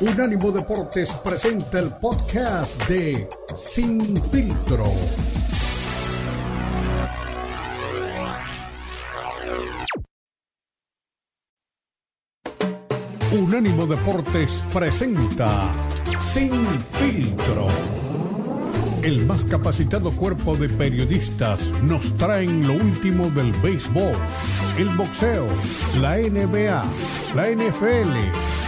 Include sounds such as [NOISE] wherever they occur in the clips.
Unánimo Deportes presenta el podcast de Sin Filtro. Unánimo Deportes presenta Sin Filtro. El más capacitado cuerpo de periodistas nos traen lo último del béisbol, el boxeo, la NBA, la NFL,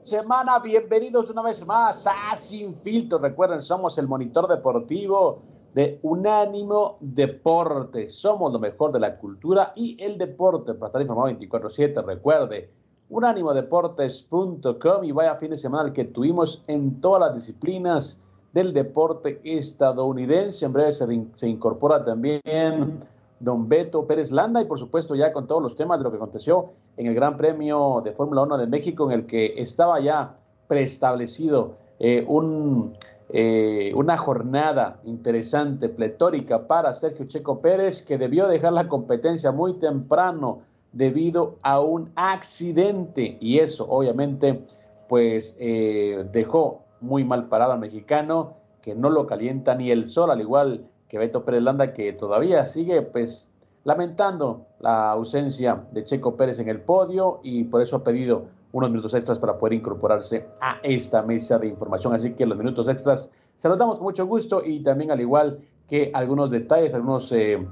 Semana, bienvenidos una vez más a Sin Filtro. Recuerden, somos el monitor deportivo de Unánimo Deportes. Somos lo mejor de la cultura y el deporte. Para estar informado 24-7, recuerde, unánimodeportes.com y vaya fin de semana el que tuvimos en todas las disciplinas del deporte estadounidense. En breve se, se incorpora también don Beto Pérez Landa y por supuesto ya con todos los temas de lo que aconteció en el Gran Premio de Fórmula 1 de México en el que estaba ya preestablecido eh, un, eh, una jornada interesante, pletórica para Sergio Checo Pérez que debió dejar la competencia muy temprano debido a un accidente. Y eso obviamente pues eh, dejó muy mal parado al mexicano que no lo calienta ni el sol al igual que Beto Pérez Landa, que todavía sigue pues lamentando la ausencia de Checo Pérez en el podio y por eso ha pedido unos minutos extras para poder incorporarse a esta mesa de información. Así que los minutos extras se los damos con mucho gusto y también al igual que algunos detalles, algunos eh,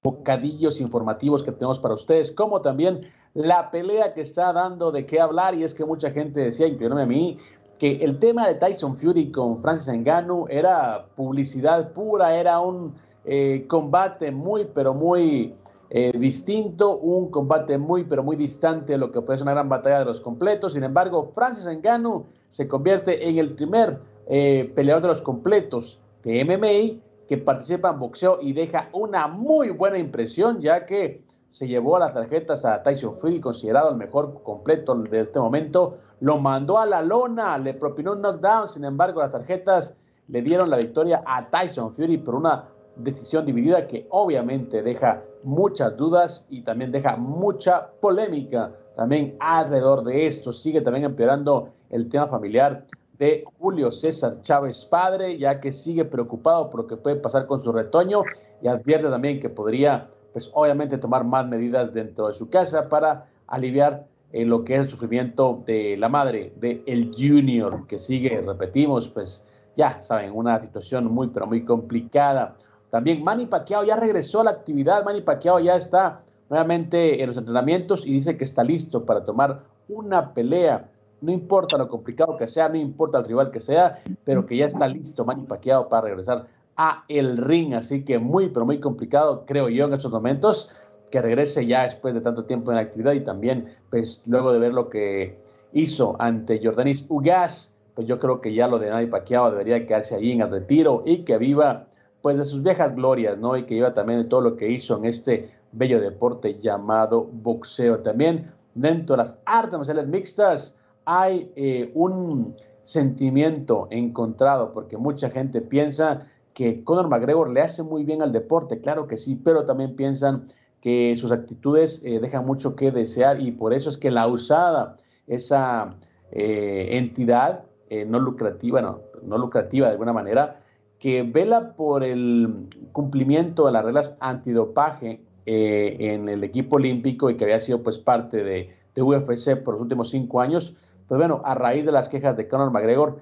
bocadillos informativos que tenemos para ustedes, como también la pelea que está dando de qué hablar y es que mucha gente decía, incluyéndome a mí, que el tema de Tyson Fury con Francis Ngannou era publicidad pura, era un eh, combate muy, pero muy eh, distinto, un combate muy, pero muy distante de lo que puede ser una gran batalla de los completos. Sin embargo, Francis Ngannou se convierte en el primer eh, peleador de los completos de MMA que participa en boxeo y deja una muy buena impresión, ya que se llevó a las tarjetas a Tyson Fury, considerado el mejor completo de este momento, lo mandó a la lona, le propinó un knockdown, sin embargo las tarjetas le dieron la victoria a Tyson Fury por una decisión dividida que obviamente deja muchas dudas y también deja mucha polémica también alrededor de esto. Sigue también empeorando el tema familiar de Julio César Chávez padre, ya que sigue preocupado por lo que puede pasar con su retoño y advierte también que podría, pues obviamente, tomar más medidas dentro de su casa para aliviar en lo que es el sufrimiento de la madre de el junior, que sigue, repetimos, pues ya saben, una situación muy, pero muy complicada. También Manny Pacquiao ya regresó a la actividad, Manny Pacquiao ya está nuevamente en los entrenamientos y dice que está listo para tomar una pelea. No importa lo complicado que sea, no importa el rival que sea, pero que ya está listo Manny Pacquiao para regresar a el ring. Así que muy, pero muy complicado, creo yo, en estos momentos que regrese ya después de tanto tiempo en la actividad y también, pues, luego de ver lo que hizo ante Jordanis Ugas, pues yo creo que ya lo de Nadie Paquiao debería quedarse ahí en el retiro y que viva, pues, de sus viejas glorias, ¿no? Y que viva también de todo lo que hizo en este bello deporte llamado boxeo. También dentro de las artes marciales mixtas hay eh, un sentimiento encontrado, porque mucha gente piensa que Conor McGregor le hace muy bien al deporte, claro que sí, pero también piensan que sus actitudes eh, dejan mucho que desear y por eso es que la usada, esa eh, entidad eh, no lucrativa, no, no lucrativa de alguna manera, que vela por el cumplimiento de las reglas antidopaje en el equipo olímpico y que había sido pues parte de, de, UFC por los últimos cinco años, pues bueno, a raíz de las quejas de Conor McGregor,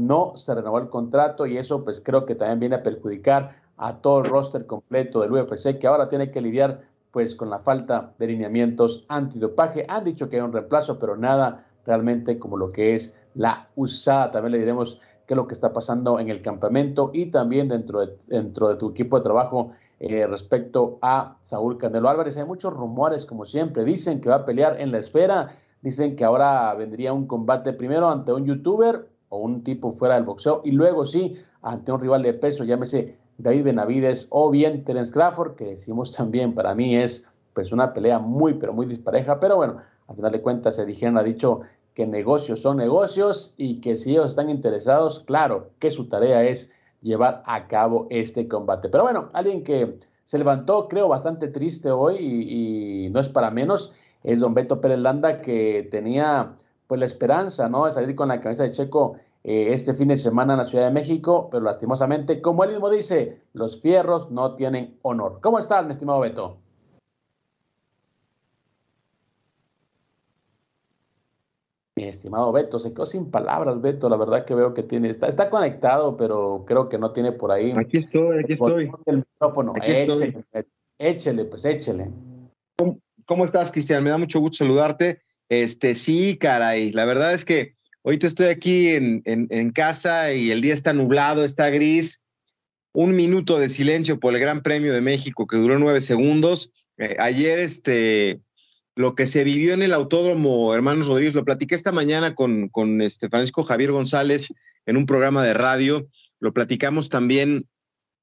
no se renovó el contrato y eso pues creo que también viene a perjudicar a todo el roster completo del UFC que ahora tiene que lidiar pues con la falta de lineamientos antidopaje. Han dicho que hay un reemplazo, pero nada realmente como lo que es la usada. También le diremos qué es lo que está pasando en el campamento y también dentro de, dentro de tu equipo de trabajo eh, respecto a Saúl Canelo Álvarez. Hay muchos rumores, como siempre. Dicen que va a pelear en la esfera. Dicen que ahora vendría un combate primero ante un youtuber o un tipo fuera del boxeo y luego sí ante un rival de peso, llámese David Benavides o bien Terence Crawford, que decimos también para mí es pues una pelea muy pero muy dispareja, pero bueno, al final de cuentas se dijeron, ha dicho que negocios son negocios y que si ellos están interesados, claro que su tarea es llevar a cabo este combate. Pero bueno, alguien que se levantó, creo, bastante triste hoy y, no es para menos, es don Beto Pérez Landa, que tenía pues la esperanza, ¿no? De salir con la cabeza de Checo eh, este fin de semana en la Ciudad de México, pero lastimosamente, como él mismo dice, los fierros no tienen honor. ¿Cómo estás, mi estimado Beto? Mi estimado Beto, se quedó sin palabras, Beto. La verdad que veo que tiene, está, está conectado, pero creo que no tiene por ahí. Aquí estoy, aquí estoy. El micrófono. échele, échele, pues échele. ¿Cómo, estás, Cristian? Me da mucho gusto saludarte. Este, sí, caray. La verdad es que ahorita estoy aquí en, en, casa y el día está nublado, está gris. Un minuto de silencio por el Gran Premio de México que duró nueve segundos. Eh, ayer, este, lo que se vivió en el Autódromo Hermanos Rodríguez, lo platiqué esta mañana con, con este Francisco Javier González en un programa de radio, lo platicamos también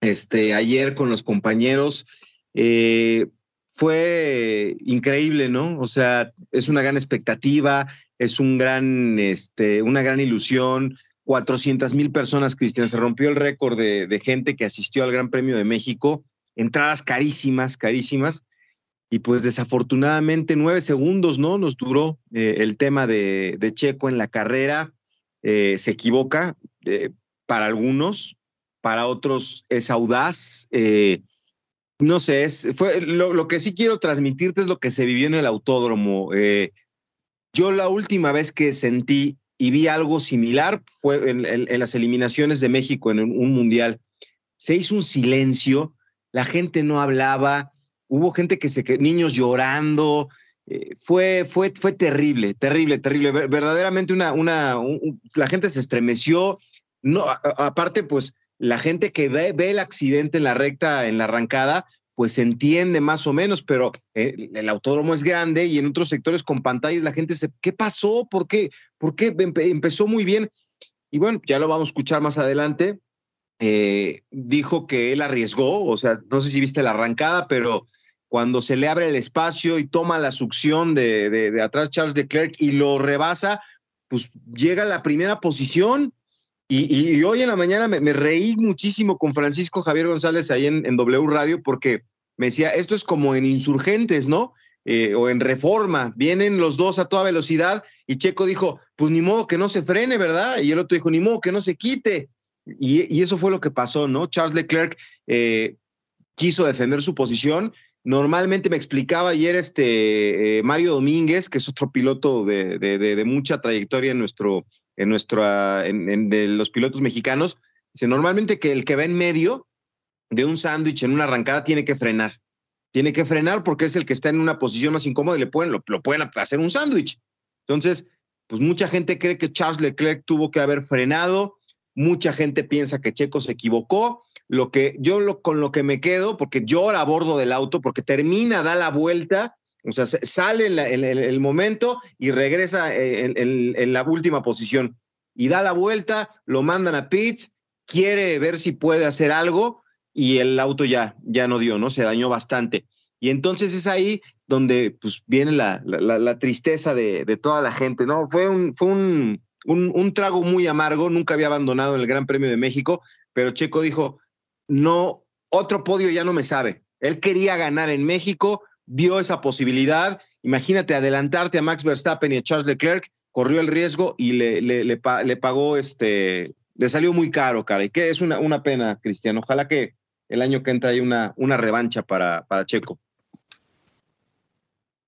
este, ayer con los compañeros. Eh, fue increíble, ¿no? O sea, es una gran expectativa, es un gran, este, una gran ilusión. 400 mil personas, Cristian, se rompió el récord de, de gente que asistió al Gran Premio de México. Entradas carísimas, carísimas y pues desafortunadamente nueve segundos, ¿no? Nos duró eh, el tema de, Checo en la carrera. Eh, se equivoca eh, para algunos, para otros es audaz. No sé, fue, lo, que sí quiero transmitirte es lo que se vivió en el autódromo. yo la última vez que sentí y vi algo similar fue en, en las eliminaciones de México en un mundial. Se hizo un silencio, la gente no hablaba, hubo gente que se, niños llorando, eh, fue, fue, fue terrible, terrible, terrible. Verdaderamente una, una, la gente se estremeció. No, aparte, pues la gente que ve, el accidente en la recta, en la arrancada, pues entiende más o menos, pero eh, el autódromo es grande y en otros sectores con pantallas la gente se, ¿qué pasó? ¿Por qué? ¿Por qué empezó muy bien? Y bueno, ya lo vamos a escuchar más adelante. Eh, dijo que él arriesgó, o sea, no sé si viste la arrancada, pero cuando se le abre el espacio y toma la succión de, de, atrás Charles Leclerc y lo rebasa, pues llega a la primera posición. Y, hoy en la mañana me, reí muchísimo con Francisco Javier González ahí en, W Radio porque me decía, esto es como en insurgentes, ¿no? Eh, o en reforma, vienen los dos a toda velocidad y Checo dijo, pues ni modo que no se frene, ¿verdad? Y el otro dijo, ni modo que no se quite. Y, eso fue lo que pasó, ¿no? Charles Leclerc eh, quiso defender su posición Normalmente me explicaba ayer este eh, Mario Domínguez, que es otro piloto de, mucha trayectoria en nuestro, en nuestra, de los pilotos mexicanos. Dice, normalmente que el que va en medio de un sándwich en una arrancada tiene que frenar. Tiene que frenar porque es el que está en una posición más incómoda y le pueden, lo, lo pueden hacer un sándwich. Entonces, pues mucha gente cree que Charles Leclerc tuvo que haber frenado, mucha gente piensa que Checo se equivocó, lo que yo lo, con lo que me quedo, porque llora a bordo del auto, porque termina, da la vuelta, o sea, sale en, el momento y regresa eh, en, la última posición. Y da la vuelta, lo mandan a pits, quiere ver si puede hacer algo y el auto ya, ya no dio, ¿no? Se dañó bastante. Y entonces es ahí donde pues, viene la, tristeza de, toda la gente, ¿no? Fue, un, fue un, un, un trago muy amargo, nunca había abandonado el Gran Premio de México, pero Checo dijo, no, otro podio ya no me sabe. Él quería ganar en México, vio esa posibilidad. Imagínate adelantarte a Max Verstappen y a Charles Leclerc, corrió el riesgo y le, le, pagó este, le salió muy caro, cara. Y que es una, una pena, Cristiano. Ojalá que el año que entra haya una, una revancha para, para Checo.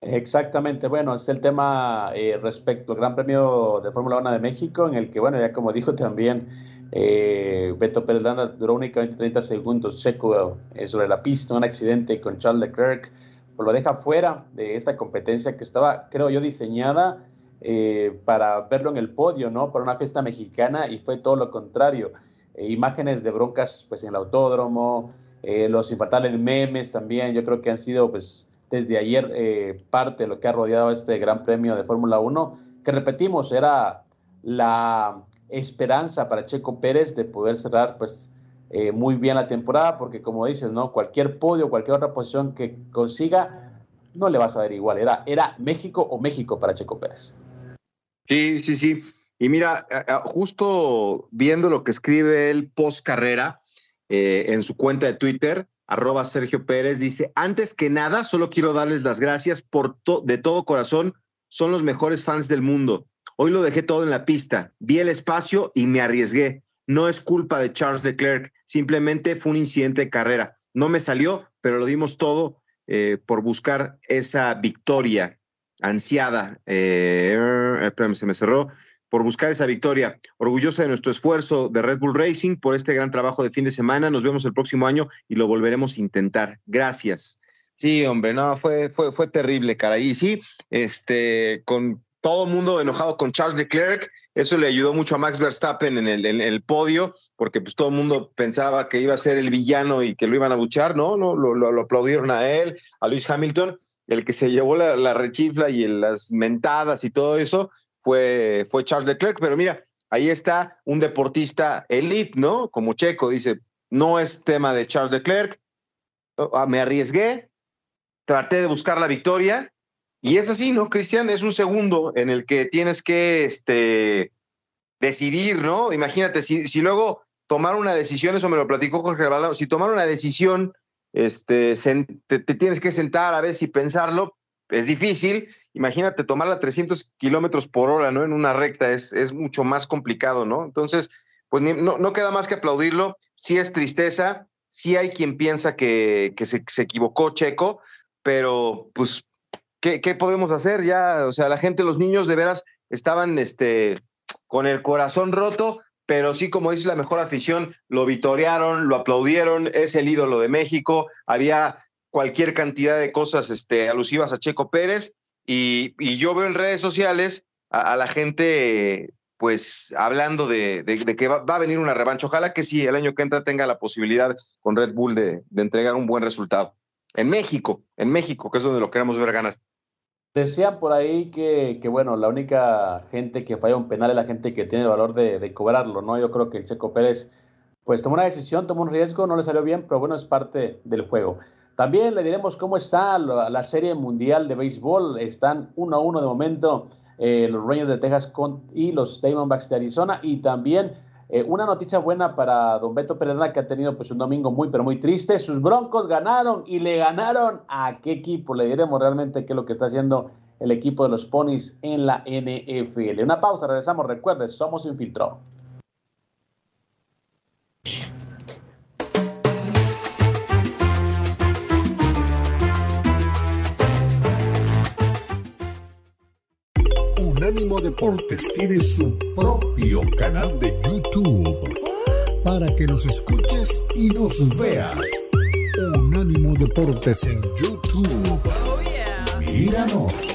Exactamente, bueno, es el tema eh, respecto al Gran Premio de Fórmula 1 de México, en el que, bueno, ya como dijo también eh, Beto Pérez Landa duró únicamente 30 segundos. Checo eh, sobre la pista, un accidente con Charles Leclerc, lo deja fuera de esta competencia que estaba, creo yo, diseñada eh, para verlo en el podio, ¿no? Para una fiesta mexicana y fue todo lo contrario. imágenes de broncas pues en el autódromo, eh, los infaltables memes también, yo creo que han sido pues desde ayer eh, parte de lo que ha rodeado este Gran Premio de Fórmula 1, que repetimos, era la esperanza para Checo Pérez de poder cerrar pues eh, muy bien la temporada, porque como dices, ¿no? Cualquier podio, cualquier otra posición que consiga, no le vas a ver igual. Era, era México o México para Checo Pérez. Sí, sí, sí. Y mira, justo viendo lo que escribe él post carrera eh, en su cuenta de Twitter, arroba Sergio Pérez, dice, antes que nada, solo quiero darles las gracias por de todo corazón, son los mejores fans del mundo. Hoy lo dejé todo en la pista, vi el espacio y me arriesgué. No es culpa de Charles Leclerc, simplemente fue un incidente de carrera. No me salió, pero lo dimos todo eh, por buscar esa victoria ansiada. Eh, espérame, se me cerró. Por buscar esa victoria. Orgullosa de nuestro esfuerzo de Red Bull Racing por este gran trabajo de fin de semana. Nos vemos el próximo año y lo volveremos a intentar. Gracias. Sí, hombre, no, fue, fue, fue terrible, cara. Y sí, este, con todo el mundo enojado con Charles Leclerc. Eso le ayudó mucho a Max Verstappen en el, podio, porque pues todo el mundo pensaba que iba a ser el villano y que lo iban a buchar, ¿no? no lo, lo, aplaudieron a él, a Luis Hamilton. El que se llevó la, la rechifla y las mentadas y todo eso fue, fue Charles Leclerc. Pero mira, ahí está un deportista elite, ¿no? Como Checo dice, no es tema de Charles Leclerc. Ah, me arriesgué, traté de buscar la victoria y es así, ¿no, Cristian? Es un segundo en el que tienes que este, decidir, ¿no? Imagínate, si, si luego tomar una decisión, eso me lo platicó Jorge Baldao, si tomar una decisión, este, te, tienes que sentar a ver si pensarlo, es difícil. Imagínate tomarla a 300 kilómetros por hora, ¿no? En una recta es, es mucho más complicado, ¿no? Entonces, pues no, no, queda más que aplaudirlo. Sí es tristeza, sí hay quien piensa que, que se, se, equivocó Checo, pero pues ¿qué, podemos hacer ya? O sea, la gente, los niños de veras estaban este, con el corazón roto, pero sí, como dice la mejor afición, lo vitorearon, lo aplaudieron, es el ídolo de México, había cualquier cantidad de cosas este, alusivas a Checo Pérez, y, yo veo en redes sociales a, la gente pues hablando de, que va, a venir una revancha. Ojalá que sí, el año que entra tenga la posibilidad con Red Bull de, de entregar un buen resultado. En México, en México, que es donde lo queremos ver ganar. Decían por ahí que, bueno, la única gente que falla un penal es la gente que tiene el valor de, cobrarlo, ¿no? Yo creo que el Checo Pérez, pues tomó una decisión, tomó un riesgo, no le salió bien, pero bueno, es parte del juego. También le diremos cómo está la, Serie Mundial de Béisbol. Están uno a uno de momento eh, los Rangers de Texas y los Diamondbacks de Arizona. Y también eh, una noticia buena para don Beto Pereda, que ha tenido pues un domingo muy, pero muy triste. Sus Broncos ganaron y le ganaron a qué equipo. Le diremos realmente qué es lo que está haciendo el equipo de los Ponies en la NFL. Una pausa, regresamos. Recuerde, somos Infiltró. Unánimo Deportes tiene su propio canal de YouTube para que nos escuches y nos veas. Unánimo Deportes en YouTube. Oh, míranos, míranos.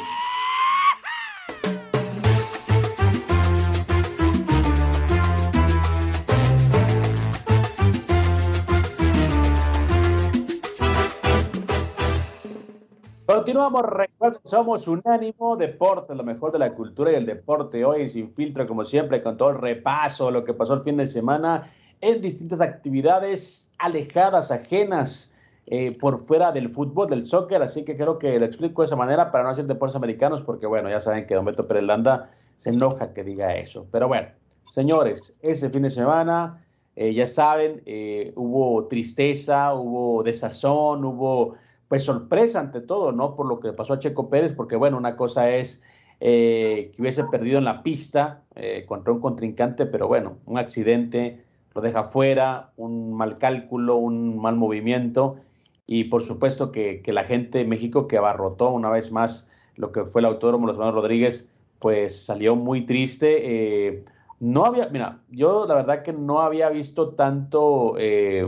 Continuamos, recuerden, somos Unánimo Deporte, lo mejor de la cultura y el deporte. Hoy sin filtro, como siempre, con todo el repaso de lo que pasó el fin de semana en distintas actividades alejadas, ajenas, eh, por fuera del fútbol, del soccer. Así que creo que lo explico de esa manera para no hacer deportes americanos, porque bueno, ya saben que Don Beto Pérez Landa se enoja que diga eso. Pero bueno, señores, ese fin de semana, eh, ya saben, eh, hubo tristeza, hubo desazón, hubo pues sorpresa ante todo, ¿no? Por lo que pasó a Checo Pérez, porque bueno, una cosa es eh, que hubiese perdido en la pista eh, contra un contrincante, pero bueno, un accidente lo deja fuera, un mal cálculo, un mal movimiento y por supuesto que, la gente de México que abarrotó una vez más lo que fue el autódromo Los Hermanos Rodríguez, pues salió muy triste. Eh, no había, mira, yo la verdad que no había visto tanto eh,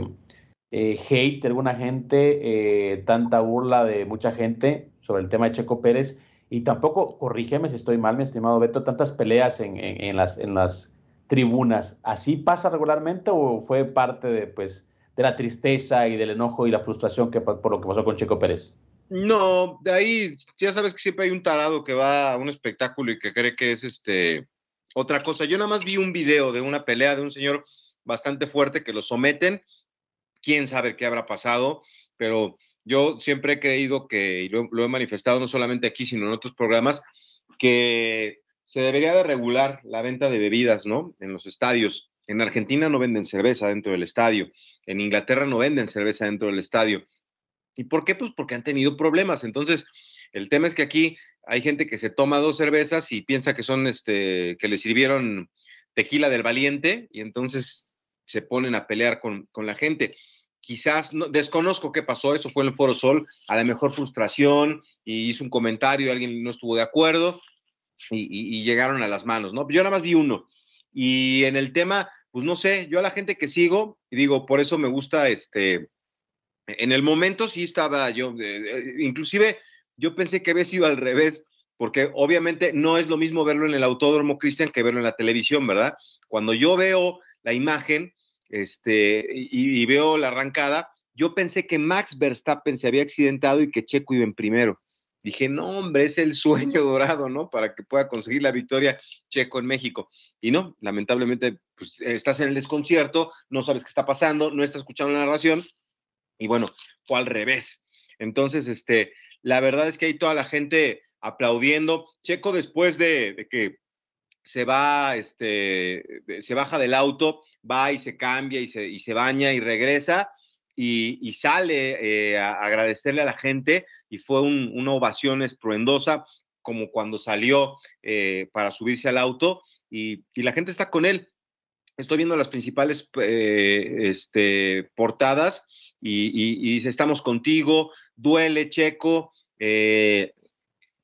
eh, hate de alguna gente, tanta burla de mucha gente sobre el tema de Checo Pérez. Y tampoco, corrígeme si estoy mal, mi estimado Beto, tantas peleas en, las, tribunas. ¿Así pasa regularmente o fue parte de, pues, de la tristeza y del enojo y la frustración que, por lo que pasó con Checo Pérez? No, de ahí ya sabes que siempre hay un tarado que va a un espectáculo y que cree que es este otra cosa. Yo nada más vi un video de una pelea de un señor bastante fuerte que lo someten. Quién sabe qué habrá pasado, pero yo siempre he creído que, y lo, lo he manifestado no solamente aquí, sino en otros programas, que se debería de regular la venta de bebidas, ¿no? En los estadios. En Argentina no venden cerveza dentro del estadio. En Inglaterra no venden cerveza dentro del estadio. ¿Y por qué? Pues porque han tenido problemas. Entonces, el tema es que aquí hay gente que se toma dos cervezas y piensa que son, este, que le sirvieron tequila del valiente y entonces se ponen a pelear con, la gente. Quizás, no, desconozco qué pasó, eso fue en el Foro Sol, a la mejor frustración y hizo un comentario, alguien no estuvo de acuerdo y, y llegaron a las manos, ¿no? Yo nada más vi uno. Y en el tema, pues no sé, yo a la gente que sigo, y digo, por eso me gusta este, en el momento sí estaba yo, eh, inclusive yo pensé que había sido al revés, porque obviamente no es lo mismo verlo en el autódromo, Cristian, que verlo en la televisión, ¿verdad? Cuando yo veo la imagen este, y, veo la arrancada, yo pensé que Max Verstappen se había accidentado y que Checo iba en primero. Dije, no, hombre, es el sueño [LAUGHS] dorado, ¿no? Para que pueda conseguir la victoria Checo en México. Y no, lamentablemente, pues estás en el desconcierto, no sabes qué está pasando, no estás escuchando la narración y bueno, fue al revés. Entonces, este, la verdad es que hay toda la gente aplaudiendo. Checo después de, que se va, este, se baja del auto, va y se cambia y se, y se baña y regresa y, sale eh, a agradecerle a la gente y fue una ovación estruendosa como cuando salió eh, para subirse al auto y, la gente está con él. Estoy viendo las principales eh, este, portadas y, dice, estamos contigo, duele, Checo,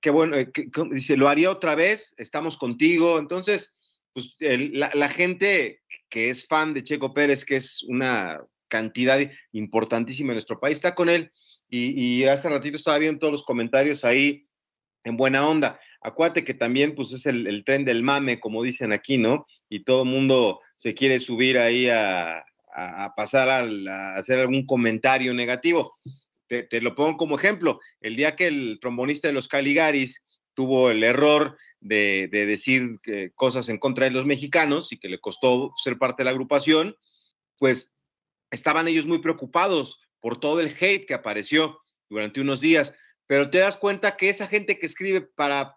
qué bueno, eh, dice, lo haría otra vez, estamos contigo. Entonces, pues la, gente que es fan de Checo Pérez, que es una cantidad importantísima en nuestro país, está con él. Y, hace ratito estaba viendo todos los comentarios ahí en buena onda. Acuérdate que también pues es el, tren del mame, como dicen aquí, ¿no? Y todo el mundo se quiere subir ahí a, a, pasar a, hacer algún comentario negativo. Te, lo pongo como ejemplo. El día que el trombonista de los Caligaris tuvo el error de, decir cosas en contra de los mexicanos y que le costó ser parte de la agrupación, pues estaban ellos muy preocupados por todo el hate que apareció durante unos días. Pero te das cuenta que esa gente que escribe para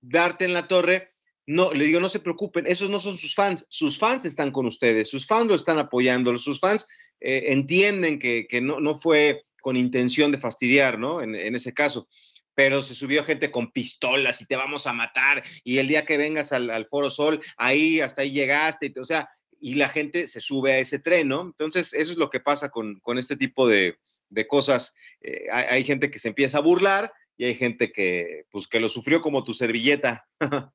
darte en la torre, no, le digo, no se preocupen, esos no son sus fans, sus fans están con ustedes, sus fans lo están apoyando, sus fans eh, entienden que, no, fue con intención de fastidiar, ¿no? En, ese caso. Pero se subió gente con pistolas y te vamos a matar, y el día que vengas al, Foro Sol, ahí hasta ahí llegaste, o sea, y la gente se sube a ese tren, ¿no? Entonces, eso es lo que pasa con, este tipo de, cosas. Eh, hay, hay, gente que se empieza a burlar y hay gente que, pues, que lo sufrió como tu servilleta. [LAUGHS]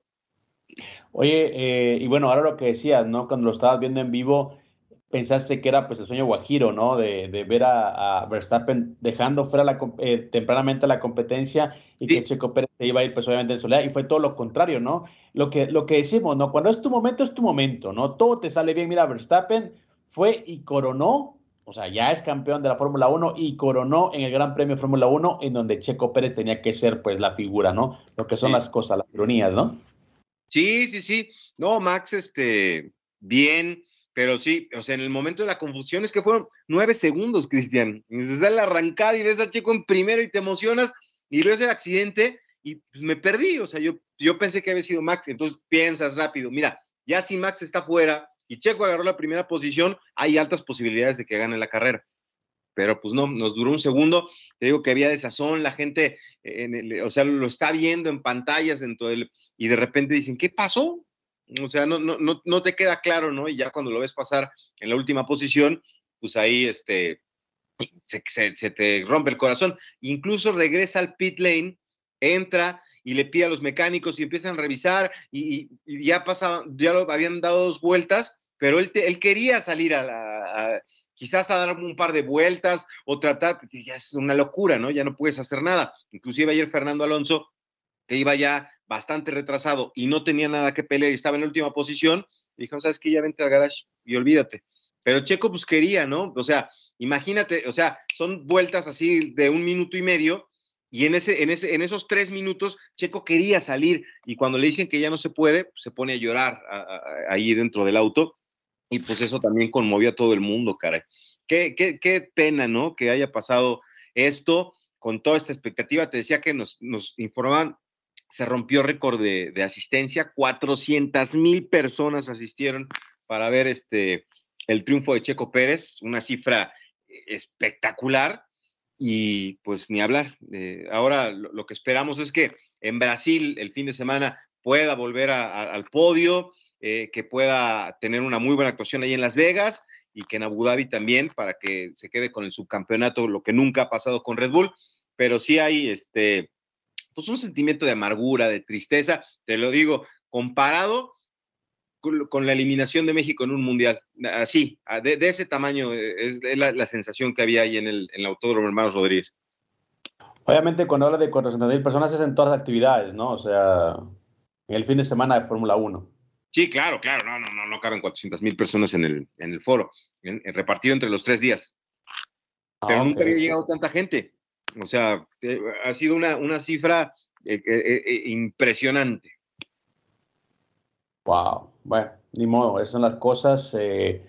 Oye, eh, y bueno, ahora lo que decías, ¿no? Cuando lo estabas viendo en vivo, pensaste que era pues el sueño guajiro, ¿no? De, ver a, Verstappen dejando fuera la, eh, tempranamente la competencia y que Checo Pérez se iba a ir pues obviamente en soledad y fue todo lo contrario, ¿no? Lo que, lo que decimos, ¿no? Cuando es tu momento, es tu momento, ¿no? Todo te sale bien. Mira, Verstappen fue y coronó, o sea, ya es campeón de la Fórmula 1 y coronó en el Gran Premio Fórmula 1 en donde Checo Pérez tenía que ser pues la figura, ¿no? Lo que son las cosas, las ironías, ¿no? Sí, sí, sí. No, Max, este, bien, pero sí, o sea, en el momento de la confusión es que fueron nueve segundos, Cristian. Y se sale la arrancada y ves a Checo en primero y te emocionas y ves el accidente y pues, me perdí. O sea, yo, yo pensé que había sido Max. Entonces piensas rápido, mira, ya si Max está fuera y Checo agarró la primera posición, hay altas posibilidades de que gane la carrera pero pues no, nos duró un segundo. Te digo que había desazón, la gente, en o sea, lo está viendo en pantallas dentro del, y de repente dicen, ¿qué pasó? O sea, no, no, no, no te queda claro, ¿no? Y ya cuando lo ves pasar en la última posición, pues ahí este, se, se, te rompe el corazón. Incluso regresa al pit lane, entra y le pide a los mecánicos y empiezan a revisar y, ya pasaban, ya lo habían dado dos vueltas, pero él, él quería salir a, la, quizás a dar un par de vueltas o tratar, ya es una locura, ¿no? Ya no puedes hacer nada. Inclusive ayer Fernando Alonso, que iba ya bastante retrasado y no tenía nada que pelear y estaba en última posición, dijo, ¿sabes qué? Ya vente al garage y olvídate. Pero Checo pues quería, ¿no? O sea, imagínate, o sea, son vueltas así de un minuto y medio y en, ese, en, ese, en esos tres minutos Checo quería salir y cuando le dicen que ya no se puede, pues, se pone a llorar ahí dentro del auto y pues eso también conmovió a todo el mundo, caray. Qué, qué, qué pena, ¿no? Que haya pasado esto con toda esta expectativa. Te decía que nos, nos informaban, se rompió récord de, asistencia, 400 mil personas asistieron para ver este, el triunfo de Checo Pérez, una cifra espectacular y pues ni hablar. Eh, ahora lo, que esperamos es que en Brasil el fin de semana pueda volver al podio, eh, que pueda tener una muy buena actuación ahí en Las Vegas y que en Abu Dhabi también para que se quede con el subcampeonato, lo que nunca ha pasado con Red Bull, pero sí hay este, pues un sentimiento de amargura, de tristeza, te lo digo, comparado con, la eliminación de México en un mundial. Así, de, ese tamaño eh, es, la, sensación que había ahí en el, en el Autódromo Hermanos Rodríguez. Obviamente, cuando habla de 400.000 personas es en todas las actividades, ¿no? O sea, en el fin de semana de Fórmula 1. Sí, claro, claro, no, no, no, no caben 400.000 personas en el, en el foro, repartido entre los tres días. Ah, Pero nunca había llegado tanta gente. O sea, eh, ha sido una, una cifra eh, impresionante. Wow, bueno, ni modo, esas son las cosas. Eh,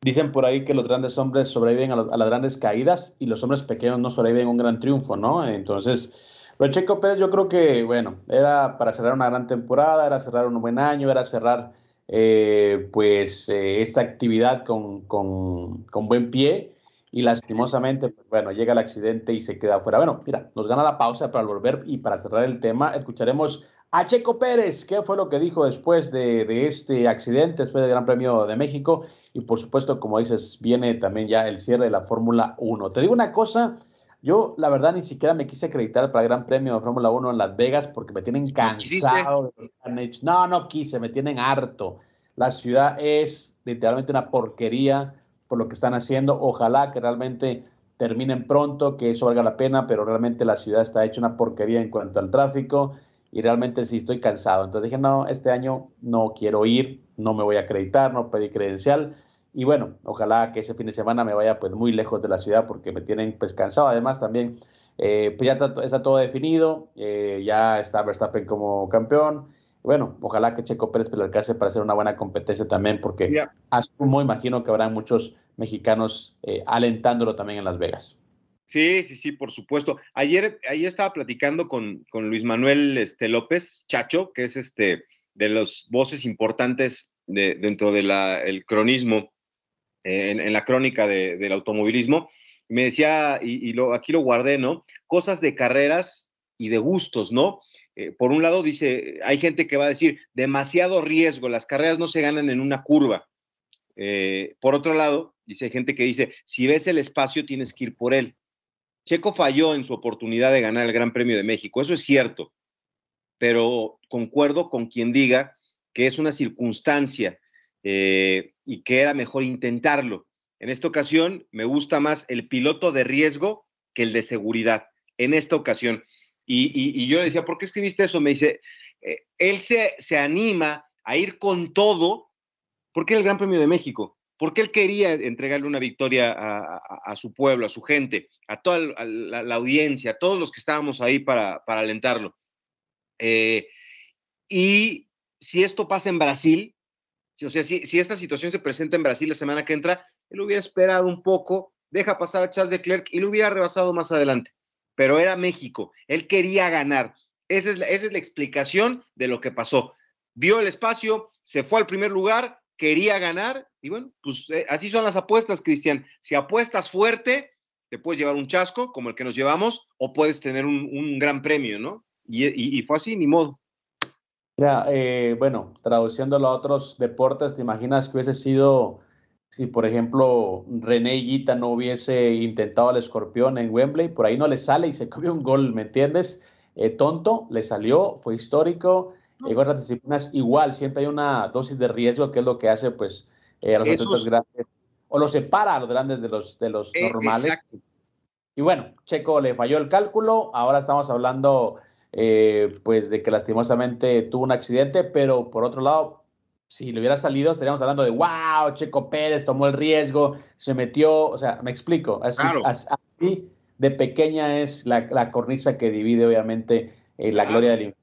dicen por ahí que los grandes hombres sobreviven a, las grandes caídas y los hombres pequeños no sobreviven a un gran triunfo, ¿no? Entonces, Checo Pérez yo creo que, bueno, era para cerrar una gran temporada, era cerrar un buen año, era cerrar eh, pues eh, esta actividad con, con, con, buen pie y lastimosamente, pues, bueno, llega el accidente y se queda afuera. Bueno, mira, nos gana la pausa para volver y para cerrar el tema, escucharemos a Checo Pérez, ¿qué fue lo que dijo después de, este accidente, después del Gran Premio de México? Y por supuesto, como dices, viene también ya el cierre de la Fórmula 1. Te digo una cosa, yo la verdad ni siquiera me quise acreditar para el Gran Premio de Fórmula 1 en Las Vegas porque me tienen cansado. No, no quise, me tienen harto. La ciudad es literalmente una porquería por lo que están haciendo. Ojalá que realmente terminen pronto, que eso valga la pena, pero realmente la ciudad está hecha una porquería en cuanto al tráfico y realmente sí estoy cansado. Entonces dije, no, este año no quiero ir, no me voy a acreditar, no pedí credencial. Y bueno, ojalá que ese fin de semana me vaya pues muy lejos de la ciudad porque me tienen pues cansado. Además también eh, pues ya está, todo definido, eh, ya está Verstappen como campeón. Bueno, ojalá que Checo Pérez le alcance para hacer una buena competencia también porque asumo, imagino que habrá muchos mexicanos eh, alentándolo también en Las Vegas. Sí, sí, sí, por supuesto. Ayer, ayer estaba platicando con, Luis Manuel este, López, Chacho, que es este de las voces importantes de, dentro del cronismo, eh, en, la crónica del automovilismo. Me decía, y, lo, aquí lo guardé, ¿no? Cosas de carreras y de gustos, ¿no? Eh, por un lado dice, hay gente que va a decir, demasiado riesgo, las carreras no se ganan en una curva. Eh, por otro lado, dice gente que dice, si ves el espacio tienes que ir por él. Checo falló en su oportunidad de ganar el Gran Premio de México, eso es cierto, pero concuerdo con quien diga que es una circunstancia eh, y que era mejor intentarlo. En esta ocasión me gusta más el piloto de riesgo que el de seguridad, en esta ocasión. Y, yo le decía, ¿por qué escribiste eso? Me dice, eh, él se, se anima a ir con todo porque es el Gran Premio de México porque él quería entregarle una victoria a, su pueblo, a su gente, a toda la, audiencia, a todos los que estábamos ahí para, alentarlo. Eh, y si esto pasa en Brasil, o sea, si, esta situación se presenta en Brasil la semana que entra, él hubiera esperado un poco, deja pasar a Charles Leclerc y lo hubiera rebasado más adelante. Pero era México, él quería ganar. Esa es, la explicación de lo que pasó. Vio el espacio, se fue al primer lugar, quería ganar y bueno, pues eh, así son las apuestas, Cristian. Si apuestas fuerte, te puedes llevar un chasco como el que nos llevamos o puedes tener un, gran premio, ¿no? Y, fue así, ni modo. Ya, eh, bueno, traduciéndolo a otros deportes, ¿te imaginas que hubiese sido si, por ejemplo, René Guita no hubiese intentado al escorpión en Wembley? Por ahí no le sale y se [LAUGHS] come un gol, ¿me entiendes? eh, tonto, le salió, fue histórico. En otras disciplinas igual, siempre hay una dosis de riesgo que es lo que hace pues a los atletas grandes o lo separa a los grandes de los, de los normales. Exacto. Y bueno, Checo le falló el cálculo, ahora estamos hablando eh, pues de que lastimosamente tuvo un accidente, pero por otro lado, si le hubiera salido, estaríamos hablando de, wow, Checo Pérez tomó el riesgo, se metió, o sea, me explico, así, de pequeña es la, cornisa que divide obviamente eh, la gloria del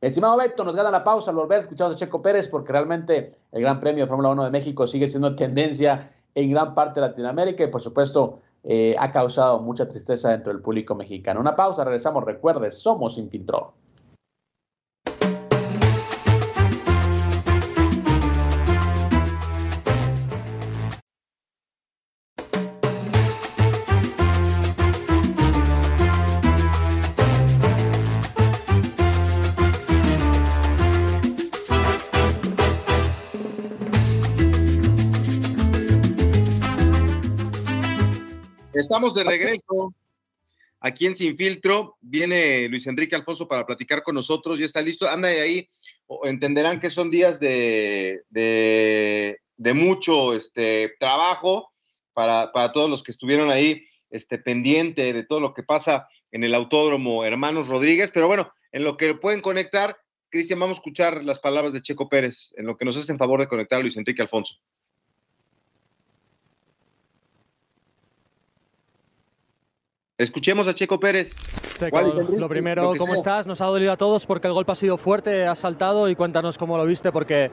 Estimado Beto, nos gana la pausa al volver escuchamos a Checo Pérez porque realmente el Gran Premio de Fórmula 1 de México sigue siendo tendencia en gran parte de Latinoamérica y por supuesto eh, ha causado mucha tristeza dentro del público mexicano. Una pausa, regresamos. Recuerde, somos Infiltró. Estamos de regreso aquí en Sin Filtro. Viene Luis Enrique Alfonso para platicar con nosotros. Ya está listo. Anda ahí. Entenderán que son días de, de, mucho este, trabajo para, todos los que estuvieron ahí este, pendiente de todo lo que pasa en el Autódromo Hermanos Rodríguez. Pero bueno, en lo que pueden conectar, Cristian, vamos a escuchar las palabras de Checo Pérez, en lo que nos hacen favor de conectar a Luis Enrique Alfonso. Escuchemos a Checo Pérez. lo primero, ¿cómo estás? Nos ha dolido a todos porque el golpe ha sido fuerte, has saltado y cuéntanos cómo lo viste porque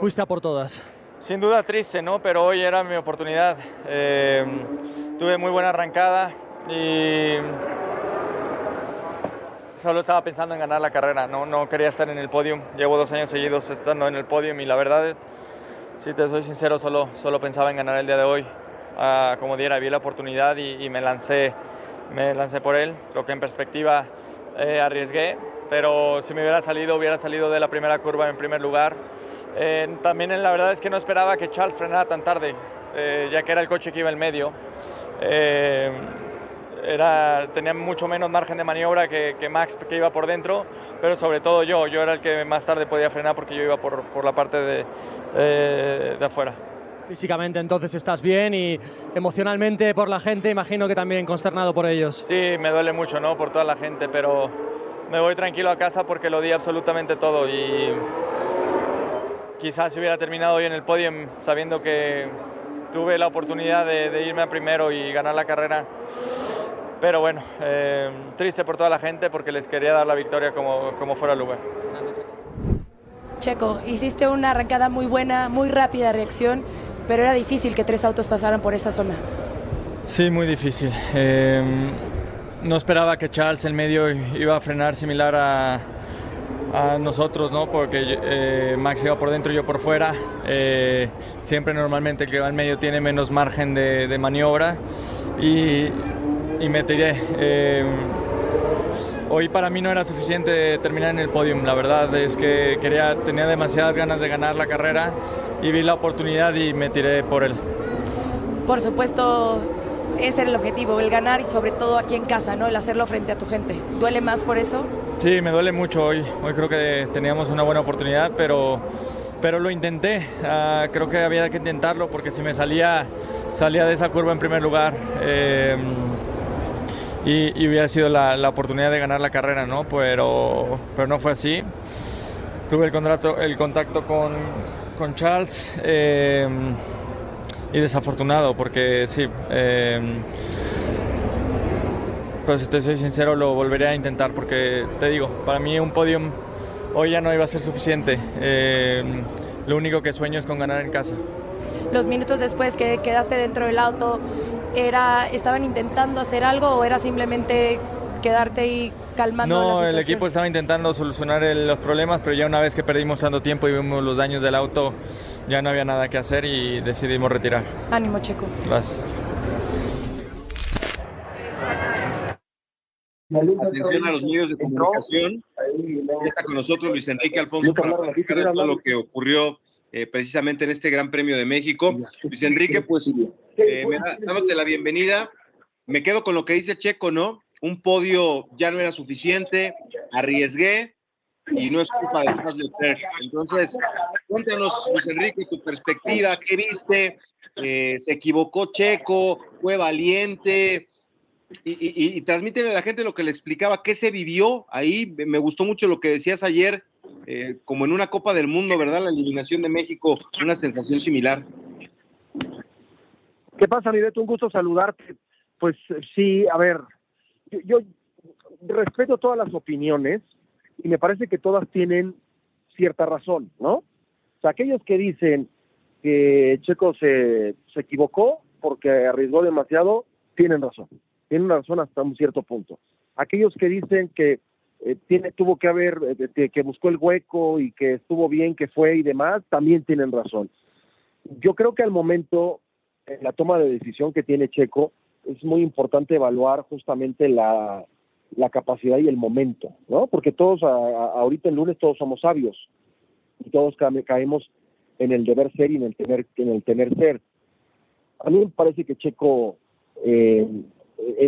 fuiste a por todas. Sin duda triste, ¿no? Pero hoy era mi oportunidad. Eh, tuve muy buena arrancada y solo estaba pensando en ganar la carrera. No, no quería estar en el podio. Llevo dos años seguidos estando en el podio y la verdad, si te soy sincero, solo, solo pensaba en ganar el día de hoy como diera, vi la oportunidad y, me, lancé, me lancé por él. Creo que en perspectiva eh, arriesgué, pero si me hubiera salido, hubiera salido de la primera curva en primer lugar. Eh, también la verdad es que no esperaba que Charles frenara tan tarde, eh, ya que era el coche que iba en medio. Era, tenía mucho menos margen de maniobra que, Max que iba por dentro, pero sobre todo yo, yo era el que más tarde podía frenar porque yo iba por, por la parte de, de afuera. Físicamente entonces estás bien y emocionalmente por la gente, imagino que también consternado por ellos. Sí, me duele mucho, ¿no? Por toda la gente, pero me voy tranquilo a casa porque lo di absolutamente todo y quizás si hubiera terminado hoy en el podium sabiendo que tuve la oportunidad de, irme a primero y ganar la carrera. Pero bueno, eh, triste por toda la gente porque les quería dar la victoria como, como fuera el lugar. Checo, hiciste una arrancada muy buena, muy rápida reacción pero era difícil que tres autos pasaran por esa zona. Sí, muy difícil. Em, no esperaba que Charles en medio iba a frenar similar a, nosotros, ¿no? Porque eh, Max iba por dentro y yo por fuera. Eh, siempre normalmente el que va en medio tiene menos margen de, maniobra y, me tiré. Hoy para mí no era suficiente terminar en el podium. La verdad es que quería, tenía demasiadas ganas de ganar la carrera y vi la oportunidad y me tiré por él. Por supuesto, ese era el objetivo, el ganar y sobre todo aquí en casa, ¿no? El hacerlo frente a tu gente. ¿Duele más por eso? Sí, me duele mucho hoy. Hoy creo que teníamos una buena oportunidad, pero, pero lo intenté. Ah, creo que había que intentarlo porque si me salía, salía de esa curva en primer lugar. Em, y, hubiera sido la, la, oportunidad de ganar la carrera, ¿no? Pero, pero no fue así. Tuve el, contrato, el contacto con, con Charles eh, y desafortunado porque sí. Eh, pero si te soy sincero lo volveré a intentar porque te digo, para mí un podium hoy ya no iba a ser suficiente. Eh, lo único que sueño es con ganar en casa. Los minutos después que quedaste dentro del auto, era, ¿estaban intentando hacer algo o era simplemente quedarte y calmando no, la situación? el equipo estaba intentando solucionar los problemas, pero ya una vez que perdimos tanto tiempo y vimos los daños del auto, ya no había nada que hacer y decidimos retirar. Ánimo, Checo. Gracias. Atención a los medios de comunicación. Ya está con nosotros Luis Enrique Alfonso para platicar de todo lo que ocurrió eh, precisamente en este Gran Premio de México. Luis Enrique, pues, eh, me da, dándote la bienvenida. Me quedo con lo que dice Checo, ¿no? un podio ya no era suficiente, arriesgué y no es culpa de Charles Leclerc. Entonces, cuéntanos, Luis Enrique, tu perspectiva, ¿qué viste? Eh, ¿Se equivocó Checo? ¿Fue valiente? Y, y, y, a la gente lo que le explicaba, qué se vivió ahí. Me gustó mucho lo que decías ayer, eh, como en una Copa del Mundo, ¿verdad? La eliminación de México, una sensación similar. ¿Qué pasa, mi Un gusto saludarte. Pues sí, a ver, yo, respeto todas las opiniones y me parece que todas tienen cierta razón, ¿no? O sea, aquellos que dicen que Checo se, se equivocó porque arriesgó demasiado, tienen razón tiene razón hasta un cierto punto. Aquellos que dicen que eh, tiene, tuvo que haber, eh, que buscó el hueco y que estuvo bien, que fue y demás, también tienen razón. Yo creo que al momento, en la toma de decisión que tiene Checo, es muy importante evaluar justamente la, la capacidad y el momento, ¿no? Porque todos, ahorita el lunes todos somos sabios y todos caemos en el deber ser y en el tener, en el tener ser. A mí me parece que Checo eh,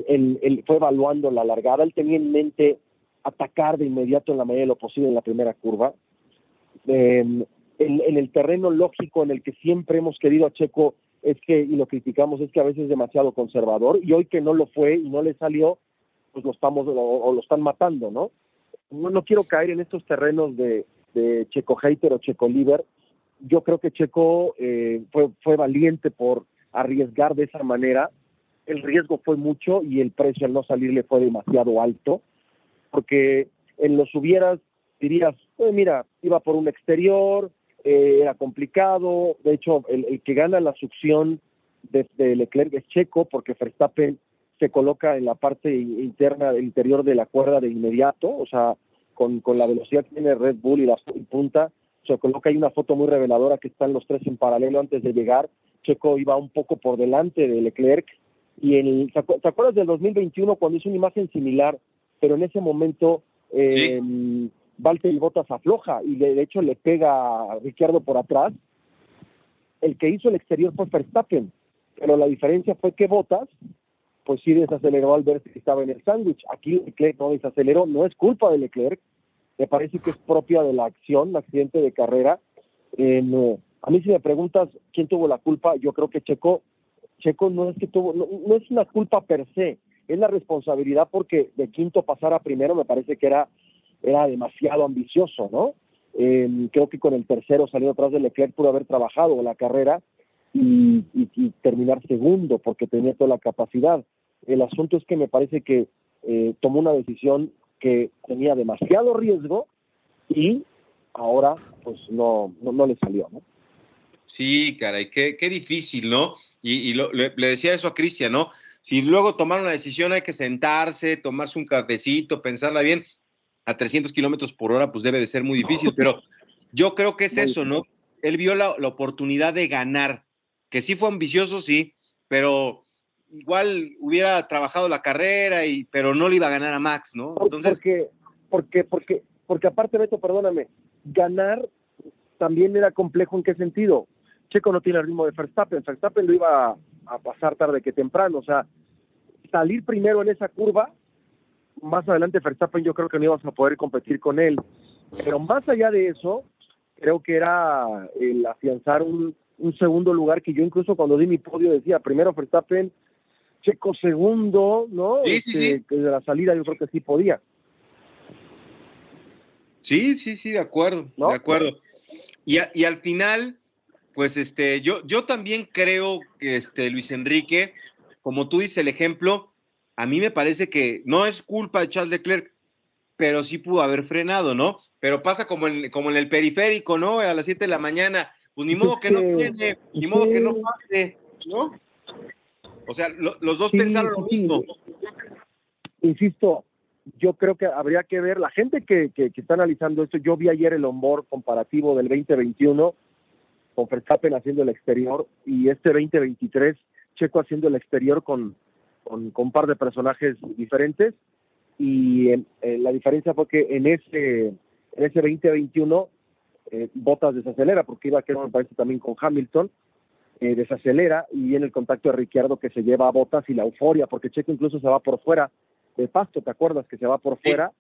él, fue evaluando la largada, él tenía en mente atacar de inmediato en la medida de lo posible en la primera curva. Em, en, el terreno lógico en el que siempre hemos querido a Checo es que, y lo criticamos, es que a veces es demasiado conservador, y hoy que no lo fue y no le salió, pues lo estamos, o, lo están matando, ¿no? ¿no? No quiero caer en estos terrenos de, Checo hater o Checo liver. Yo creo que Checo eh, fue, fue valiente por arriesgar de esa manera el riesgo fue mucho y el precio al no salirle fue demasiado alto, porque en los hubieras dirías, mira, iba por un exterior, eh, era complicado, de hecho el, que gana la succión de, Leclerc es Checo, porque Verstappen se coloca en la parte interna interior de la cuerda de inmediato, o sea, con, la velocidad que tiene Red Bull y la punta, se coloca ahí una foto muy reveladora que están los tres en paralelo antes de llegar. Checo iba un poco por delante de Leclerc y el, ¿te acuerdas del 2021 cuando hizo una imagen similar, pero en ese momento eh, Valtteri Bottas afloja y de hecho le pega a Ricciardo por atrás? El que hizo el exterior fue Verstappen, pero la diferencia fue que Bottas pues sí desaceleró al ver que estaba en el sándwich. Aquí Leclerc no desaceleró, no es culpa de Leclerc, me parece que es propia de la acción, el accidente de carrera. Eh, a mí si me preguntas quién tuvo la culpa, yo creo que Checo Checo no es que tuvo, no, es una culpa per se, es la responsabilidad porque de quinto pasar a primero me parece que era, era demasiado ambicioso, ¿no? Em, creo que con el tercero saliendo atrás de Leclerc pudo haber trabajado la carrera y, terminar segundo porque tenía toda la capacidad. El asunto es que me parece que eh, tomó una decisión que tenía demasiado riesgo y ahora pues no, no, le salió, ¿no? Sí, caray, qué, qué difícil, ¿no? y, le, decía eso a Cristian, ¿no? Si luego tomar una decisión hay que sentarse, tomarse un cafecito, pensarla bien, a 300 kilómetros por hora, pues debe de ser muy difícil, pero yo creo que es eso, ¿no? Él vio la, oportunidad de ganar, que sí fue ambicioso, sí, pero igual hubiera trabajado la carrera, y, pero no le iba a ganar a Max, ¿no? Entonces... Porque, porque, porque, porque aparte, Beto, perdóname, ganar también era complejo en qué sentido. Checo no tiene el ritmo de Verstappen, Verstappen lo iba a, pasar tarde que temprano, o sea, salir primero en esa curva, más adelante Verstappen yo creo que no íbamos a poder competir con él, pero más allá de eso, creo que era el afianzar un, segundo lugar que yo incluso cuando di mi podio decía, primero Verstappen, Checo segundo, ¿no? Sí, sí, sí. Este, desde la salida yo creo que sí podía. Sí, sí, sí, de acuerdo, de acuerdo. Y, y al final, pues este, yo, yo también creo que este, Luis Enrique, como tú dices el ejemplo, a mí me parece que no es culpa de Charles Leclerc, pero sí pudo haber frenado, ¿no? Pero pasa como en, como en el periférico, ¿no? A las 7 de la mañana, pues ni modo que no tiene, ni modo que no pase, ¿no? O sea, los dos pensaron lo mismo. Insisto, yo creo que habría que ver, la gente que, que, que está analizando esto, yo vi ayer el onboard comparativo del 2021 con Verstappen haciendo el exterior y este 2023 Checo haciendo el exterior con, con, un par de personajes diferentes y eh, la diferencia fue que en ese, en ese 2021 eh, Bottas desacelera porque iba a quedar me parece también con Hamilton eh, desacelera y en el contacto de Ricciardo que se lleva a Bottas y la euforia porque Checo incluso se va por fuera de pasto, ¿te acuerdas? Que se va por fuera,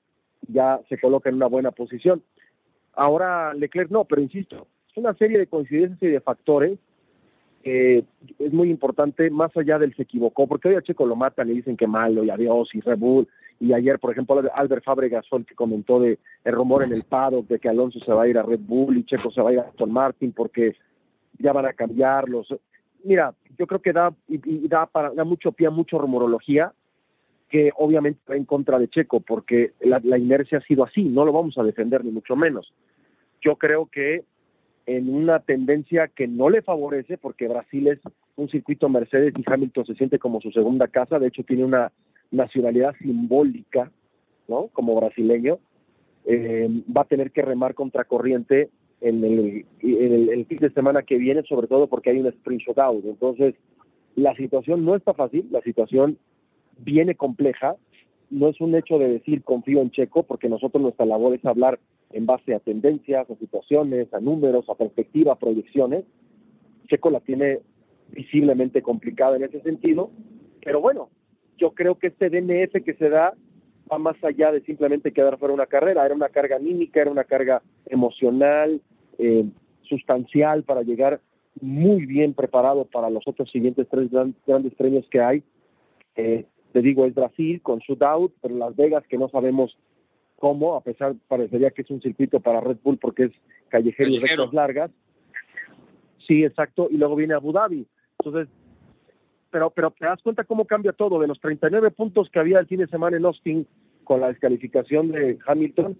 ya se coloca en una buena posición. Ahora Leclerc no, pero insisto, es una serie de coincidencias y de factores que es muy importante, más allá del se equivocó, porque hoy a Checo lo matan y dicen que malo y adiós y Red Bull, y ayer, por ejemplo, Albert Fábregas fue que comentó de el rumor en el paddock de que Alonso se va a ir a Red Bull y Checo se va a ir a Aston Martin porque ya van a cambiarlos. Mira, yo creo que da, y, da, para, da mucho pie a mucha rumorología que obviamente va en contra de Checo porque la, la inercia ha sido así, no lo vamos a defender ni mucho menos. Yo creo que en una tendencia que no le favorece porque Brasil es un circuito Mercedes y Hamilton se siente como su segunda casa, de hecho tiene una nacionalidad simbólica, ¿no? Como brasileño, eh, va a tener que remar contracorriente en el, en el, fin de semana que viene, sobre todo porque hay un sprint shootout. Entonces, la situación no está fácil, la situación viene compleja. No es un hecho de decir confío en Checo, porque nosotros nuestra labor es hablar en base a tendencias, a situaciones, a números, a perspectivas, a proyecciones. Checo la tiene visiblemente complicada en ese sentido, pero bueno, yo creo que este DNF que se da va más allá de simplemente quedar fuera una carrera, era una carga anímica, era una carga emocional, eh, sustancial para llegar muy bien preparado para los otros siguientes tres grandes premios que hay. Eh, te digo, es Brasil con shootout, pero Las Vegas que no sabemos cómo, a pesar, parecería que es un circuito para Red Bull porque es callejero, callejero. y rectas largas. Sí, exacto, y luego viene Abu Dhabi. Entonces, pero, pero te das cuenta cómo cambia todo. De los 39 puntos que había el fin de semana en Austin con la descalificación de Hamilton,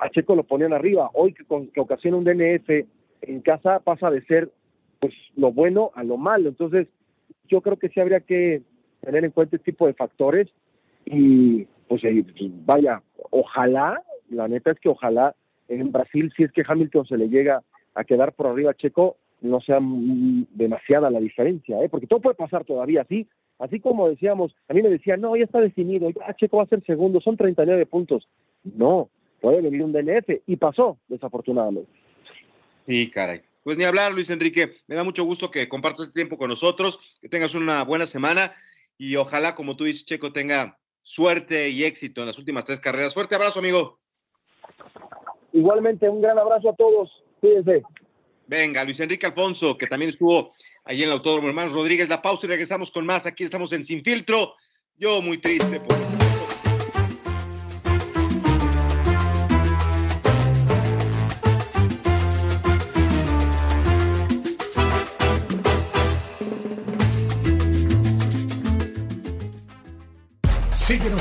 a Checo lo ponían arriba. Hoy que, que ocasiona un DNF en casa pasa de ser pues lo bueno a lo malo. Entonces, yo creo que sí habría que tener en cuenta este tipo de factores y pues eh, vaya, ojalá, la neta es que ojalá en Brasil, si es que Hamilton se le llega a quedar por arriba a Checo, no sea demasiada la diferencia, ¿eh? porque todo puede pasar todavía, así, así como decíamos, a mí me decían, no, ya está definido, ya Checo va a ser segundo, son 39 puntos. No, puede venir un DNF, y pasó, desafortunadamente. Sí, caray. Pues ni hablar, Luis Enrique, me da mucho gusto que compartas este tiempo con nosotros, que tengas una buena semana, y ojalá, como tú dices, Checo tenga suerte y éxito en las últimas tres carreras. Fuerte abrazo, amigo. Igualmente, un gran abrazo a todos. Fíjense. Venga, Luis Enrique Alfonso, que también estuvo allí en el Autódromo Hermanos Rodríguez. La pausa y regresamos con más. Aquí estamos en Sin Filtro. Yo muy triste por.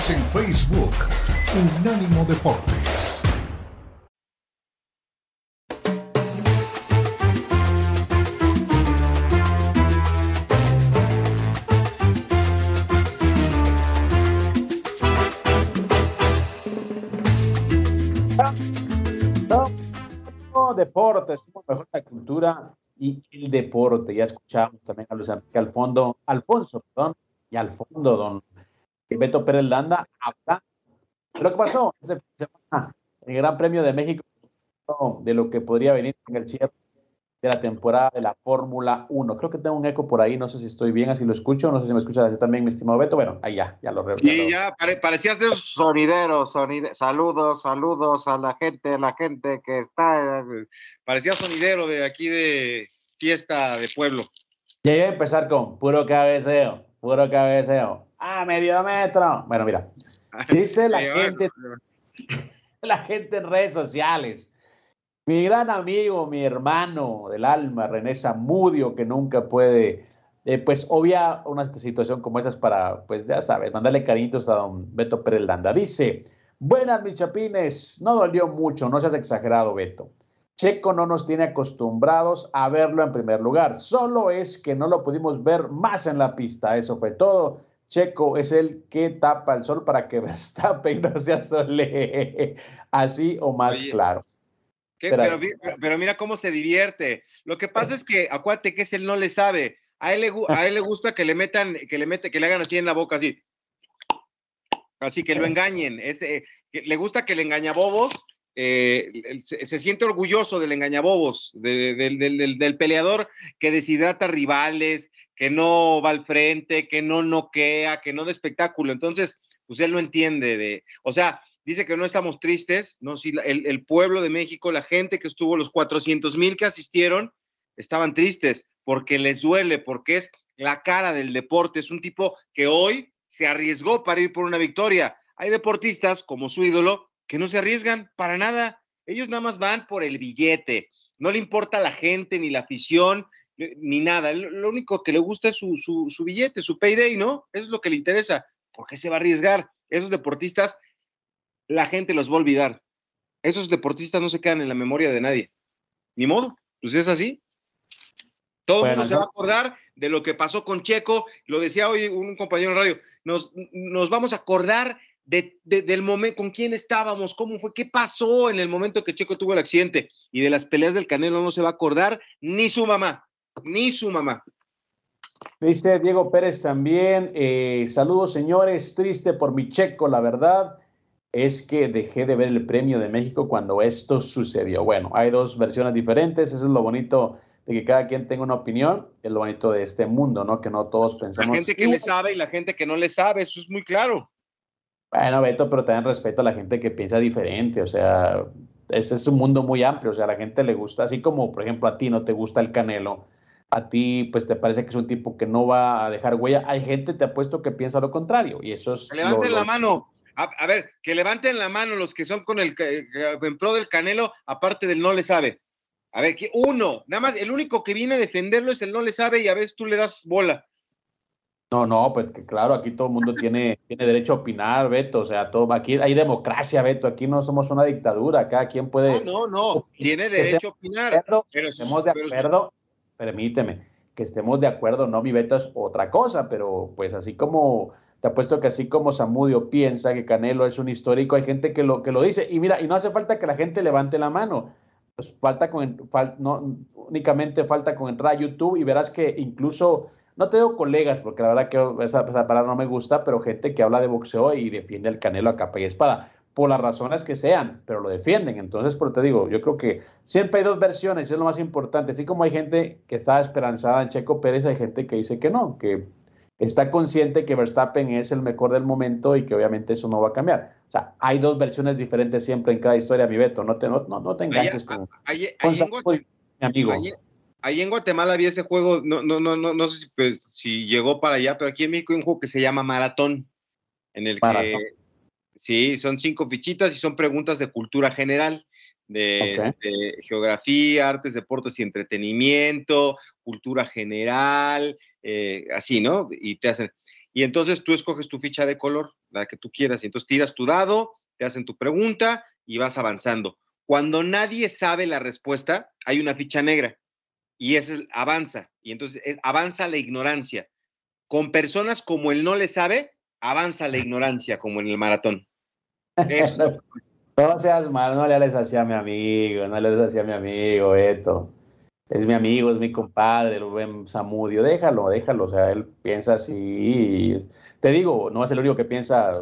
En Facebook, Unánimo Deportes. deportes, mejor la cultura y el deporte. Ya escuchamos también a Luis Enrique al fondo, Alfonso, perdón, y al fondo, don Beto Pérez Landa, habla de lo que pasó ese el Gran Premio de México, de lo que podría venir en el cierre de la temporada de la Fórmula 1. Creo que tengo un eco por ahí, no sé si estoy bien, así lo escucho, no sé si me escuchas así también, mi estimado Beto. Bueno, ahí ya, ya lo reo. Sí, ya, parecías de un sonidero, saludos, saludos a la gente, la gente que está, parecía sonidero de aquí de fiesta de pueblo. Ya iba a empezar con puro cabeceo, puro cabeceo. Ah, medio metro. Bueno, mira, [LAUGHS] dice la gente, [LAUGHS] la gente en redes sociales mi gran amigo, mi hermano del alma, René Zamudio, que nunca puede, eh, pues obvia una situación como esa es para, pues ya sabes, mandarle cariñitos a don Beto Pérez Landa. Dice, buenas mis chapines, no dolió mucho, no seas exagerado, Beto. Checo no nos tiene acostumbrados a verlo en primer lugar, solo es que no lo pudimos ver más en la pista, eso fue todo. Checo es el que tapa el sol para que [LAUGHS] Verstappen no se asole, así o más claro. Pero, pero, mira cómo se divierte. Lo que pasa es que, acuérdate que es él no le sabe. A él le, a él le gusta que le metan, que le mete, que le hagan así en la boca, así. Así que lo [LAUGHS] engañen. Ese, le gusta que le engaña bobos. Eh, se, siente orgulloso del engañabobos, del, peleador que deshidrata rivales, que no va al frente, que no noquea, que no de espectáculo. Entonces, pues él no entiende de, o sea, dice que no estamos tristes, no, si el, el pueblo de México, la gente que estuvo, los 400 mil que asistieron, estaban tristes porque les duele, porque es la cara del deporte, es un tipo que hoy se arriesgó para ir por una victoria. Hay deportistas como su ídolo que no se arriesgan para nada, ellos nada más van por el billete, no le importa la gente ni la afición, ni nada. Lo único que le gusta es su, su, billete, su payday, ¿no? Eso es lo que le interesa. ¿Por qué se va a arriesgar? Esos deportistas, la gente los va a olvidar. Esos deportistas no se quedan en la memoria de nadie. Ni modo, pues es así. Todo el mundo se va a acordar de lo que pasó con Checo. Lo decía hoy un compañero en radio. Nos, nos vamos a acordar de, del momento, con quién estábamos, cómo fue, qué pasó en el momento que Checo tuvo el accidente. Y de las peleas del Canelo no se va a acordar ni su mamá ni su mamá. Dice Diego Pérez también, eh, saludos señores, triste por mi checo, la verdad es que dejé de ver el premio de México cuando esto sucedió. Bueno, hay dos versiones diferentes, eso es lo bonito de que cada quien tenga una opinión, es lo bonito de este mundo, ¿no? Que no todos pensamos. La gente que le sabe y la gente que no le sabe, eso es muy claro. Bueno, Beto, pero también respeto a la gente que piensa diferente, o sea, ese es un mundo muy amplio, o sea, a la gente le gusta, así como, por ejemplo, a ti no te gusta el canelo, a ti pues te parece que es un tipo que no va a dejar huella. Hay gente, te apuesto, que piensa lo contrario y eso es... levanten la mano. A, ver, que levanten la mano los que son con el en pro del Canelo, aparte del no le sabe. A ver, que uno, nada más, el único que viene a defenderlo es el no le sabe y a veces tú le das bola. No, no, pues que claro, aquí todo el mundo tiene, tiene derecho a opinar, Beto, o sea, todo, aquí hay democracia, Beto, aquí no somos una dictadura, cada quien puede... No, no, no, tiene derecho a opinar. pero estemos de acuerdo, permíteme, que estemos de acuerdo, no, mi veto es otra cosa, pero pues así como, te apuesto que así como Samudio piensa que Canelo es un histórico, hay gente que lo, que lo dice, y mira, y no hace falta que la gente levante la mano, pues falta con, no, únicamente falta con entrar a YouTube y verás que incluso, no te digo colegas, porque la verdad que esa, esa palabra no me gusta, pero gente que habla de boxeo y defiende el Canelo a capa y espada por las razones que sean, pero lo defienden. Entonces, por te digo, yo creo que siempre hay dos versiones, es lo más importante. Así como hay gente que está esperanzada en Checo Pérez, hay gente que dice que no, que está consciente que Verstappen es el mejor del momento y que obviamente eso no va a cambiar. O sea, hay dos versiones diferentes siempre en cada historia, mi Beto. No te, no, no, te enganches con, ahí, mi amigo. Ahí, en Guatemala había ese juego, no, no, no, no, no sé si, pues, si llegó para allá, pero aquí en México hay un juego que se llama Maratón, en el que Sí, son cinco fichitas y son preguntas de cultura general, de, geografía, artes, deportes y entretenimiento, cultura general, eh, así, ¿no? Y te hacen. Y entonces tú escoges tu ficha de color, la que tú quieras, y entonces tiras tu dado, te hacen tu pregunta y vas avanzando. Cuando nadie sabe la respuesta, hay una ficha negra y es avanza, y entonces avanza la ignorancia. Con personas como él no le sabe, avanza la ignorancia como en el maratón. [LAUGHS] no, seas mal, no le hables así a mi amigo, no le hables así a mi amigo, esto. Es mi amigo, es mi compadre, el buen Samudio, déjalo, déjalo, o sea, él piensa así. Te digo, no es el único que piensa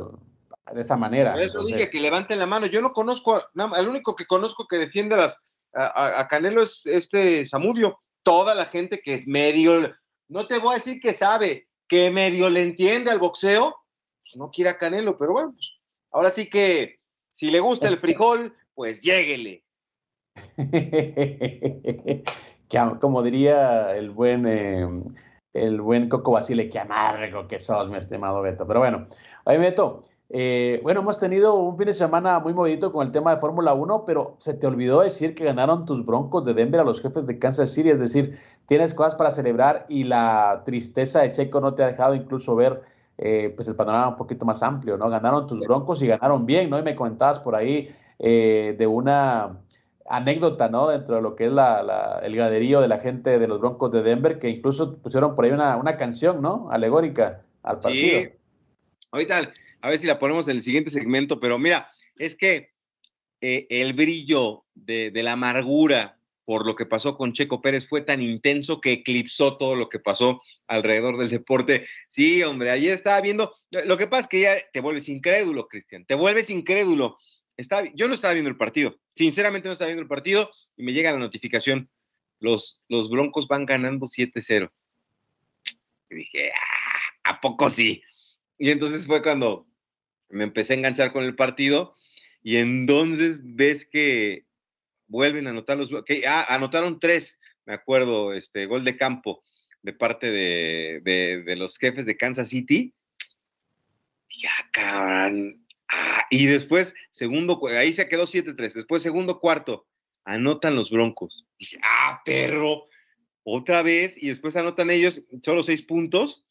de esa manera. Por eso dije que levanten la mano. Yo no conozco, el único que conozco que defiende las, a, a, Canelo es este Samudio. Toda la gente que es medio, no te voy a decir que sabe, que medio le entiende al boxeo, pues no quiere a Canelo, pero bueno, pues ahora sí que si le gusta el frijol, pues lléguele. [LAUGHS] Como diría el buen, eh, el buen Coco Basile, qué amargo que sos, mi estimado Beto. Pero bueno, oye Beto, eh, bueno, hemos tenido un fin de semana muy movido con el tema de Fórmula 1, pero se te olvidó decir que ganaron tus broncos de Denver a los jefes de Kansas City, es decir, tienes cosas para celebrar y la tristeza de Checo no te ha dejado incluso ver eh, pues el panorama un poquito más amplio, ¿no? Ganaron tus broncos y ganaron bien, ¿no? Y me comentabas por ahí eh, de una anécdota, ¿no? Dentro de lo que es la, el graderío de la gente de los Broncos de Denver, que incluso pusieron por ahí una, una canción, ¿no? Alegórica al partido. Sí. Ahorita, a ver si la ponemos en el siguiente segmento, pero mira, es que eh, el brillo de, la amargura por lo que pasó con Checo Pérez fue tan intenso que eclipsó todo lo que pasó alrededor del deporte. Sí, hombre, ayer estaba viendo, lo que pasa es que ya te vuelves incrédulo, Cristian, te vuelves incrédulo. yo no estaba viendo el partido, sinceramente no estaba viendo el partido y me llega la notificación, los, los Broncos van ganando 7-0. Y dije, ah, ¿a poco sí? Y entonces fue cuando me empecé a enganchar con el partido y entonces ves que vuelven a anotar los... Que, ah, anotaron tres, me acuerdo, este gol de campo de parte de, los jefes de Kansas City. Ya, cabrón. Ah, y después, segundo, ahí se quedó 7-3. Después, segundo cuarto, anotan los Broncos. Dije, ah, perro, otra vez. Y después anotan ellos solo seis puntos.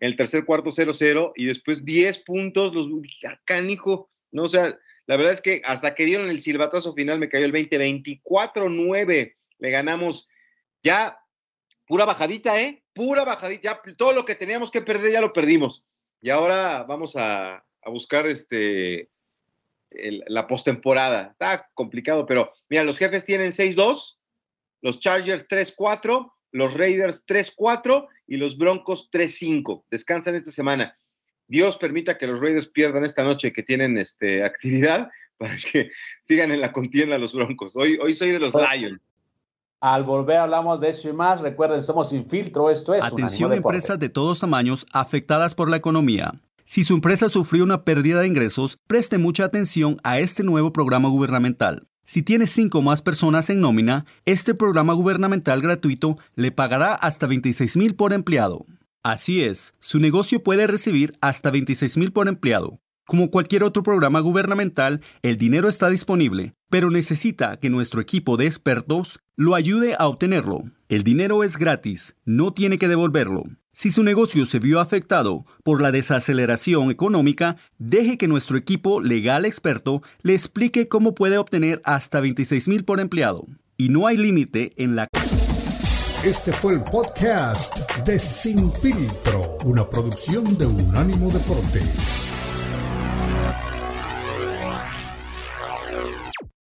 El tercer cuarto 0-0 y después 10 puntos. Los acá, hijo. No, o sea, la verdad es que hasta que dieron el silbatazo final me cayó el 20, 24-9. Le ganamos ya pura bajadita, ¿eh? Pura bajadita. Ya todo lo que teníamos que perder ya lo perdimos. Y ahora vamos a, buscar este la postemporada. Está complicado, pero mira, los jefes tienen 6-2, los Chargers 3-4, los Raiders 3-4 y los Broncos 3-5. Descansan esta semana. Dios permita que los Raiders pierdan esta noche que tienen este, actividad [LAUGHS] para que sigan en la contienda los Broncos. Hoy, hoy soy de los Lions. Al volver hablamos de eso y más. Recuerden, somos sin filtro. Esto es. Atención, empresas de todos tamaños afectadas por la economía. Si su empresa sufrió una pérdida de ingresos, preste mucha atención a este nuevo programa gubernamental. Si tiene cinco más personas en nómina, este programa gubernamental gratuito le pagará hasta 26 mil por empleado. Así es, su negocio puede recibir hasta 26 mil por empleado. Como cualquier otro programa gubernamental, el dinero está disponible, pero necesita que nuestro equipo de expertos lo ayude a obtenerlo. El dinero es gratis, no tiene que devolverlo. Si su negocio se vio afectado por la desaceleración económica, deje que nuestro equipo legal experto le explique cómo puede obtener hasta 26 mil por empleado. Y no hay límite en la... Este fue el podcast de Sin Filtro, una producción de Unánimo Deportes.